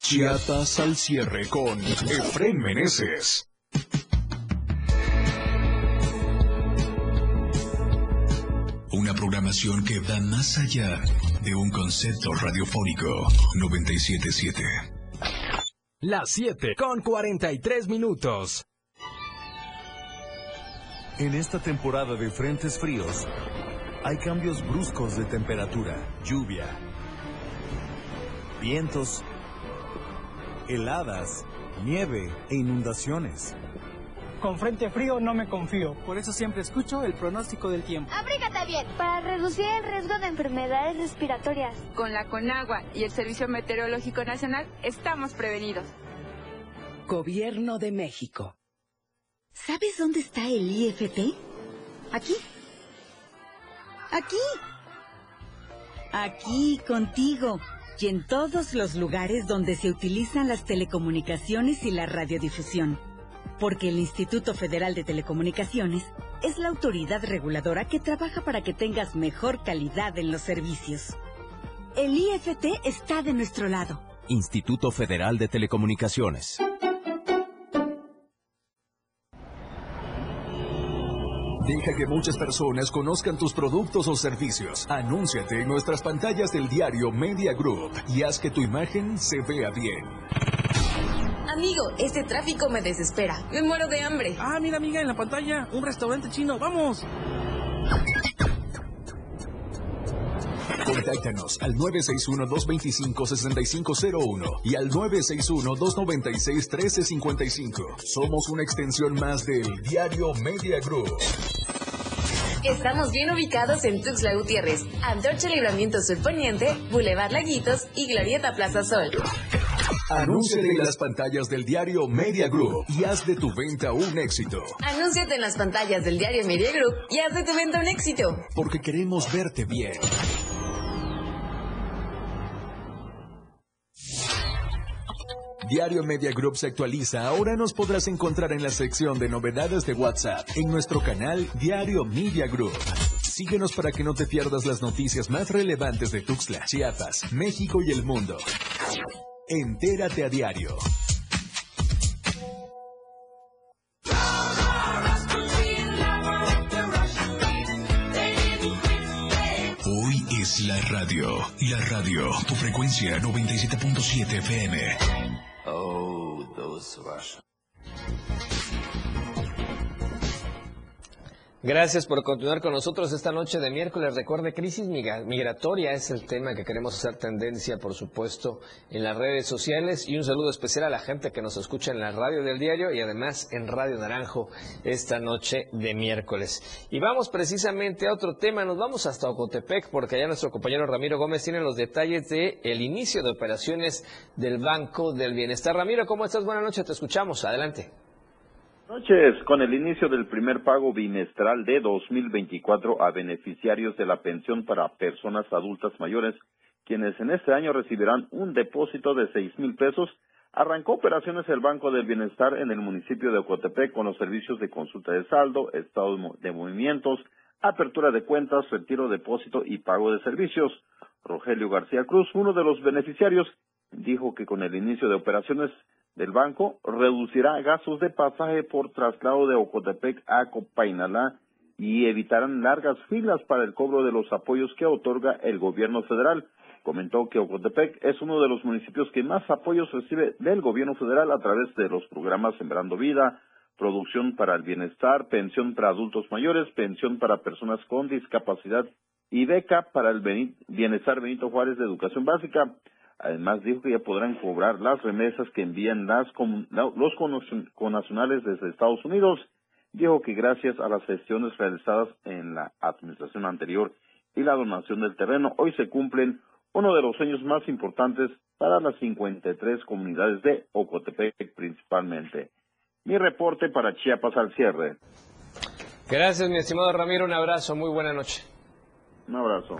Chiapas al cierre con Efren Meneses. Una programación que va más allá de un concepto radiofónico 977. Las 7 con 43 minutos. En esta temporada de frentes fríos, hay cambios bruscos de temperatura, lluvia, vientos, heladas, nieve e inundaciones. Con frente frío no me confío, por eso siempre escucho el pronóstico del tiempo. Abrígate bien para reducir el riesgo de enfermedades respiratorias. Con la Conagua y el Servicio Meteorológico Nacional estamos prevenidos. Gobierno de México. ¿Sabes dónde está el IFT? Aquí. Aquí. Aquí, contigo. Y en todos los lugares donde se utilizan las telecomunicaciones y la radiodifusión. Porque el Instituto Federal de Telecomunicaciones es la autoridad reguladora que trabaja para que tengas mejor calidad en los servicios. El IFT está de nuestro lado. Instituto Federal de Telecomunicaciones. Deja que muchas personas conozcan tus productos o servicios. Anúnciate en nuestras pantallas del diario Media Group y haz que tu imagen se vea bien. Amigo, este tráfico me desespera. Me muero de hambre. Ah, mira, amiga, en la pantalla, un restaurante chino. ¡Vamos! Contáctanos al 961-225-6501 y al 961-296-1355. Somos una extensión más del Diario Media Group. Estamos bien ubicados en Tuxtla Gutiérrez, Antorcha Libramiento Sur Poniente, Boulevard Laguitos y Glorieta Plaza Sol. Anúnciate en las pantallas del Diario Media Group y haz de tu venta un éxito. Anúnciate en las pantallas del diario Media Group y haz de tu venta un éxito. Porque queremos verte bien. Diario Media Group se actualiza. Ahora nos podrás encontrar en la sección de novedades de WhatsApp en nuestro canal Diario Media Group. Síguenos para que no te pierdas las noticias más relevantes de Tuxtla, Chiapas, México y el mundo. Entérate a diario. Hoy es la radio. La radio. Tu frecuencia 97.7 FM. Oh, those Russians. Gracias por continuar con nosotros esta noche de miércoles. Recuerde, crisis migra- migratoria es el tema que queremos hacer tendencia, por supuesto, en las redes sociales. Y un saludo especial a la gente que nos escucha en la radio del diario y además en Radio Naranjo esta noche de miércoles. Y vamos precisamente a otro tema. Nos vamos hasta Ocotepec porque allá nuestro compañero Ramiro Gómez tiene los detalles de inicio de operaciones del Banco del Bienestar. Ramiro, ¿cómo estás? Buenas noches, te escuchamos. Adelante. Noches. Con el inicio del primer pago bimestral de 2024 a beneficiarios de la pensión para personas adultas mayores, quienes en este año recibirán un depósito de seis mil pesos, arrancó operaciones el Banco del Bienestar en el municipio de Ocotepec con los servicios de consulta de saldo, estado de mo- de movimientos, apertura de cuentas, retiro, depósito y pago de servicios. Rogelio García Cruz, uno de los beneficiarios, dijo que con el inicio de operaciones del banco reducirá gastos de pasaje por traslado de Ocotepec a Copainalá y evitarán largas filas para el cobro de los apoyos que otorga el gobierno federal. Comentó que Ocotepec es uno de los municipios que más apoyos recibe del gobierno federal a través de los programas Sembrando Vida, Producción para el Bienestar, Pensión para Adultos Mayores, Pensión para Personas con Discapacidad y Beca para el Bienestar Benito Juárez de Educación Básica. Además dijo que ya podrán cobrar las remesas que envían las los connacionales desde Estados Unidos. Dijo que gracias a las gestiones realizadas en la administración anterior y la donación del terreno, hoy se cumplen uno de los sueños más importantes para las 53 comunidades de Ocotepec principalmente. Mi reporte para Chiapas al cierre. Gracias, mi estimado Ramiro. Un abrazo. Muy buena noche. Un abrazo.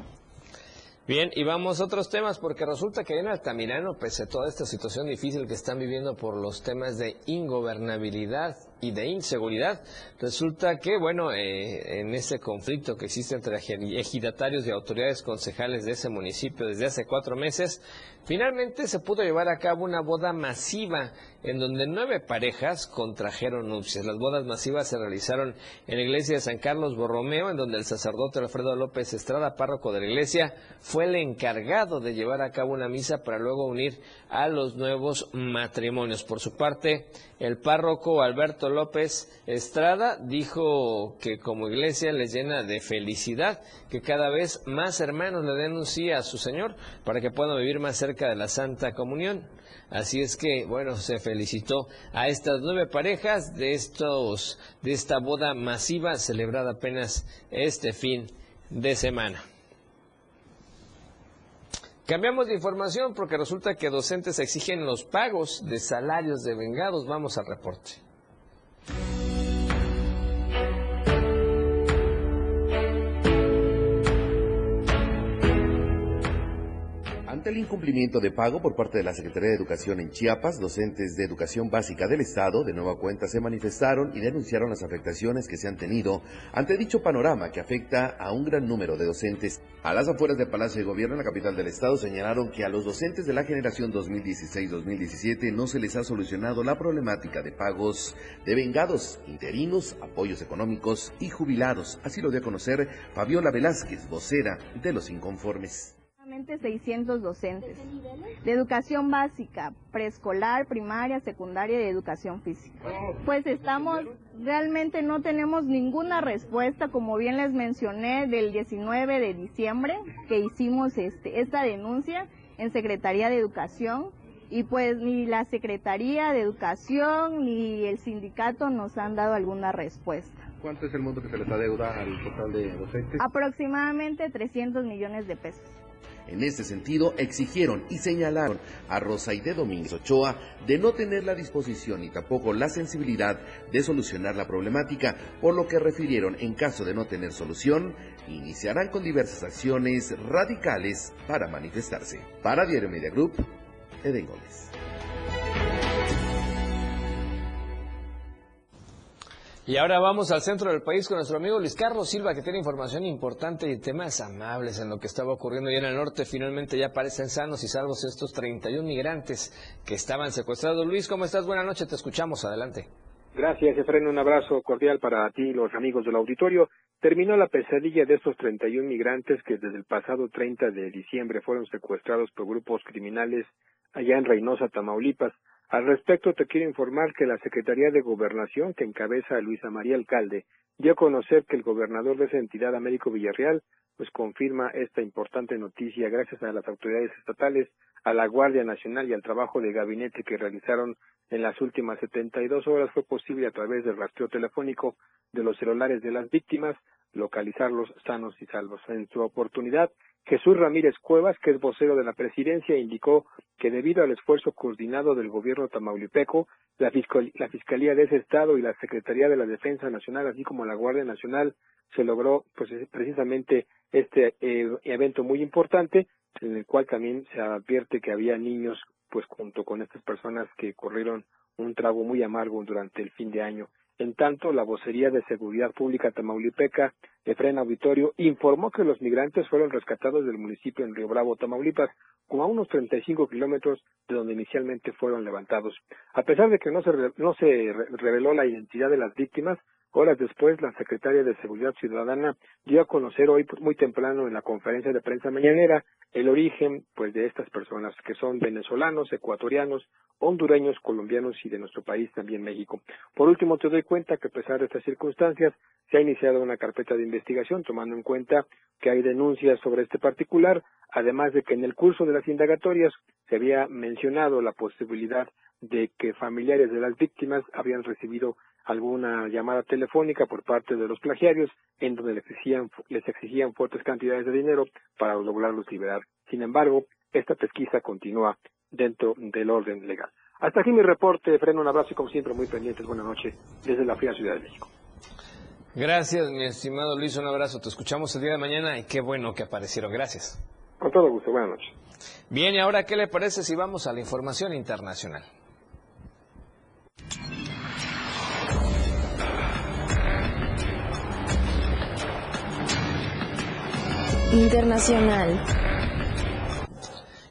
Bien, y vamos a otros temas, porque resulta que en Altamirano, pese a toda esta situación difícil que están viviendo por los temas de ingobernabilidad y de inseguridad, resulta que, bueno, eh, en ese conflicto que existe entre ej- ejidatarios y autoridades concejales de ese municipio desde hace cuatro meses, finalmente se pudo llevar a cabo una boda masiva en donde nueve parejas contrajeron nupcias. Las bodas masivas se realizaron en la iglesia de San Carlos Borromeo, en donde el sacerdote Alfredo López Estrada, párroco de la iglesia, fue el encargado de llevar a cabo una misa para luego unir a los nuevos matrimonios. Por su parte, el párroco Alberto López Estrada dijo que como iglesia les llena de felicidad que cada vez más hermanos le den un sí a su Señor para que puedan vivir más cerca de la Santa Comunión. Así es que, bueno, se felicitó a estas nueve parejas de estos de esta boda masiva celebrada apenas este fin de semana. Cambiamos de información porque resulta que docentes exigen los pagos de salarios de vengados. Vamos al reporte. Ante el incumplimiento de pago por parte de la Secretaría de Educación en Chiapas, docentes de educación básica del Estado de nueva cuenta se manifestaron y denunciaron las afectaciones que se han tenido ante dicho panorama que afecta a un gran número de docentes. A las afueras del Palacio de Gobierno en la capital del Estado señalaron que a los docentes de la generación 2016-2017 no se les ha solucionado la problemática de pagos de vengados, interinos, apoyos económicos y jubilados. Así lo dio a conocer Fabiola Velázquez, vocera de los inconformes. 600 docentes de educación básica, preescolar, primaria, secundaria y de educación física. Pues estamos, realmente no tenemos ninguna respuesta, como bien les mencioné, del 19 de diciembre que hicimos este, esta denuncia en Secretaría de Educación y pues ni la Secretaría de Educación ni el sindicato nos han dado alguna respuesta. ¿Cuánto es el monto que se les adeuda al total de docentes? Aproximadamente 300 millones de pesos. En este sentido, exigieron y señalaron a Rosaide Domínguez Ochoa de no tener la disposición ni tampoco la sensibilidad de solucionar la problemática, por lo que refirieron en caso de no tener solución, iniciarán con diversas acciones radicales para manifestarse. Para Diario Media Group, Eden Gómez. Y ahora vamos al centro del país con nuestro amigo Luis Carlos Silva, que tiene información importante y temas amables en lo que estaba ocurriendo allá en el norte. Finalmente ya parecen sanos y salvos estos 31 migrantes que estaban secuestrados. Luis, ¿cómo estás? Buenas noches, te escuchamos. Adelante. Gracias, Efraín. Un abrazo cordial para ti y los amigos del auditorio. Terminó la pesadilla de estos 31 migrantes que desde el pasado 30 de diciembre fueron secuestrados por grupos criminales allá en Reynosa, Tamaulipas. Al respecto, te quiero informar que la Secretaría de Gobernación, que encabeza a Luisa María Alcalde, dio a conocer que el gobernador de esa entidad, Américo Villarreal, pues confirma esta importante noticia gracias a las autoridades estatales, a la Guardia Nacional y al trabajo de gabinete que realizaron en las últimas 72 horas. Fue posible a través del rastreo telefónico de los celulares de las víctimas localizarlos sanos y salvos. En su oportunidad, Jesús Ramírez Cuevas, que es vocero de la presidencia, indicó que debido al esfuerzo coordinado del gobierno tamaulipeco, la, Fiscalía de ese estado y la Secretaría de la Defensa Nacional, así como la Guardia Nacional, se logró pues precisamente este eh, evento muy importante, en el cual también se advierte que había niños pues junto con estas personas que corrieron un trago muy amargo durante el fin de año. En tanto, la vocería de Seguridad Pública Tamaulipeca, Efren Auditorio, informó que los migrantes fueron rescatados del municipio en Río Bravo, Tamaulipas, como a unos 35 kilómetros de donde inicialmente fueron levantados. A pesar de que no se, no se reveló la identidad de las víctimas, Horas después, la secretaria de Seguridad Ciudadana dio a conocer hoy muy temprano en la conferencia de prensa mañanera el origen pues de estas personas que son venezolanos, ecuatorianos, hondureños, colombianos y de nuestro país también México. Por último, te doy cuenta que a pesar de estas circunstancias se ha iniciado una carpeta de investigación tomando en cuenta que hay denuncias sobre este particular, además de que en el curso de las indagatorias se había mencionado la posibilidad de que familiares de las víctimas habían recibido alguna llamada telefónica por parte de los plagiarios en donde les exigían, les exigían fuertes cantidades de dinero para lograrlos liberar. Sin embargo, esta pesquisa continúa dentro del orden legal. Hasta aquí mi reporte, Freno, un abrazo y como siempre muy pendientes. Buenas noches desde la fría Ciudad de México. Gracias, mi estimado Luis, un abrazo. Te escuchamos el día de mañana y qué bueno que aparecieron. Gracias. Con todo gusto, buenas noches. Bien, y ahora, ¿qué le parece si vamos a la información internacional? Internacional.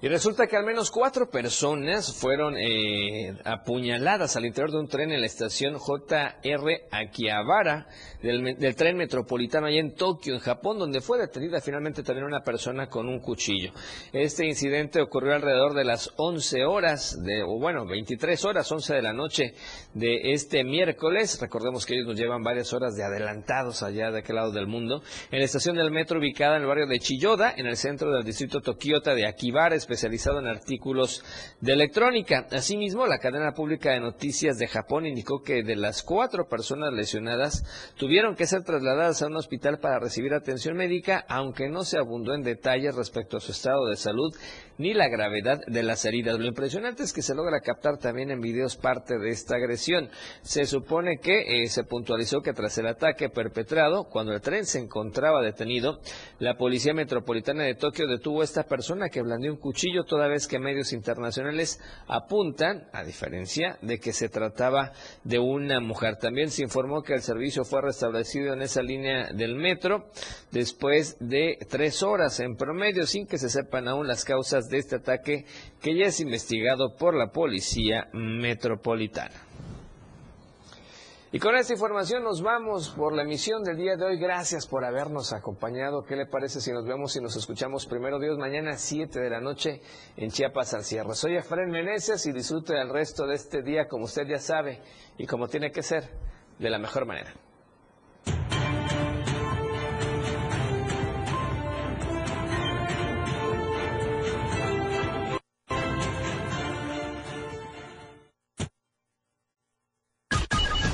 Y resulta que al menos cuatro personas fueron eh, apuñaladas al interior de un tren en la estación JR Akihabara del, tren metropolitano allá en Tokio, en Japón, donde fue detenida finalmente también una persona con un cuchillo. Este incidente ocurrió alrededor de las 11 horas, de, o bueno, 23 horas, 11 de la noche de este miércoles. Recordemos que ellos nos llevan varias horas de adelantados allá de aquel lado del mundo. En la estación del metro ubicada en el barrio de Chiyoda, en el centro del distrito Tokiota de Akibara, especializado en artículos de electrónica. Asimismo, la cadena pública de noticias de Japón indicó que de las cuatro personas lesionadas tuvieron que ser trasladadas a un hospital para recibir atención médica, aunque no se abundó en detalles respecto a su estado de salud ni la gravedad de las heridas. Lo impresionante es que se logra captar también en videos parte de esta agresión. Se supone que eh, se puntualizó que tras el ataque perpetrado, cuando el tren se encontraba detenido, la Policía Metropolitana de Tokio detuvo a esta persona que blandió un cuchillo toda vez que medios internacionales apuntan, a diferencia de que se trataba de una mujer. También se informó que el servicio fue restablecido en esa línea del metro después de tres horas en promedio, sin que se sepan aún las causas de este ataque que ya es investigado por la Policía Metropolitana. Y con esta información nos vamos por la emisión del día de hoy. Gracias por habernos acompañado. ¿Qué le parece si nos vemos y nos escuchamos primero Dios mañana a 7 de la noche en Chiapas al cierre? Soy Efraín Meneses y disfrute del resto de este día como usted ya sabe y como tiene que ser, de la mejor manera.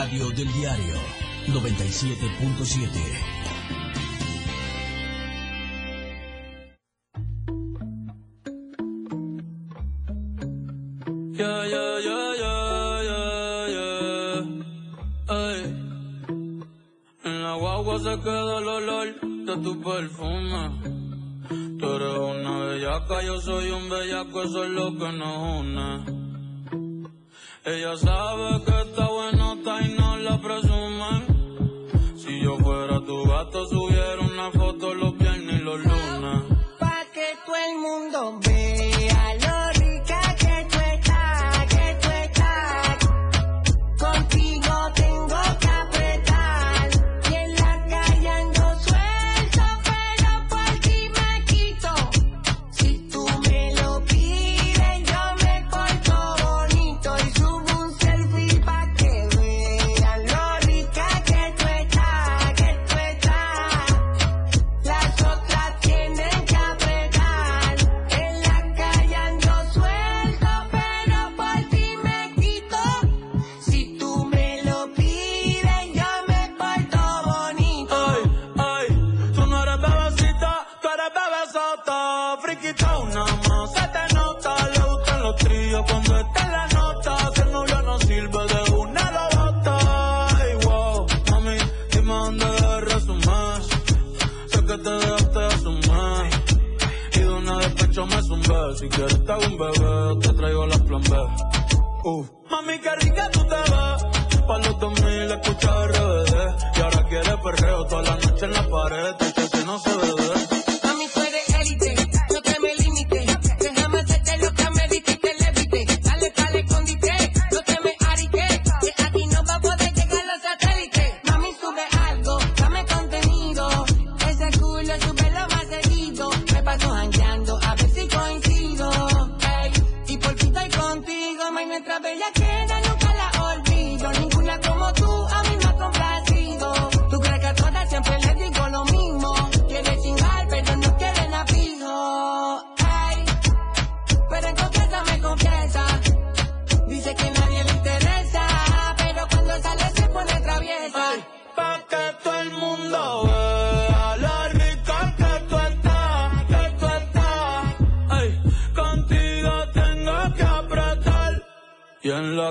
Radio del diario 97.7. Yeah, yeah, yeah, yeah, yeah, yeah. En la guagua se queda el olor de tu perfume. Tú eres una bellaca, yo soy un bellaco, eso es lo que nos une. Ella sabe que está buenota y no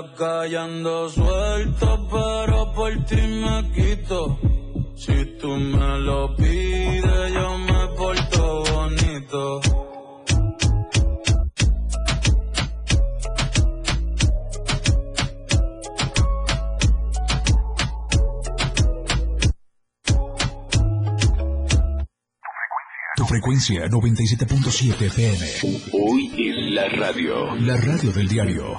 la calle ando suelto, pero por ti me quito. Si tú me lo pides, yo me porto bonito. Tu frecuencia 97.7 FM. Hoy es la radio. La radio del diario.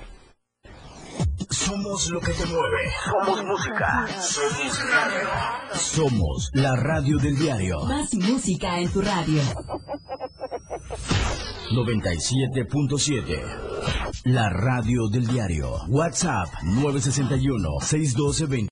Somos lo que te mueve. Somos música. Somos radio. Somos la radio del diario. Más música en tu radio. 97.7. La radio del diario. WhatsApp 961 612 20.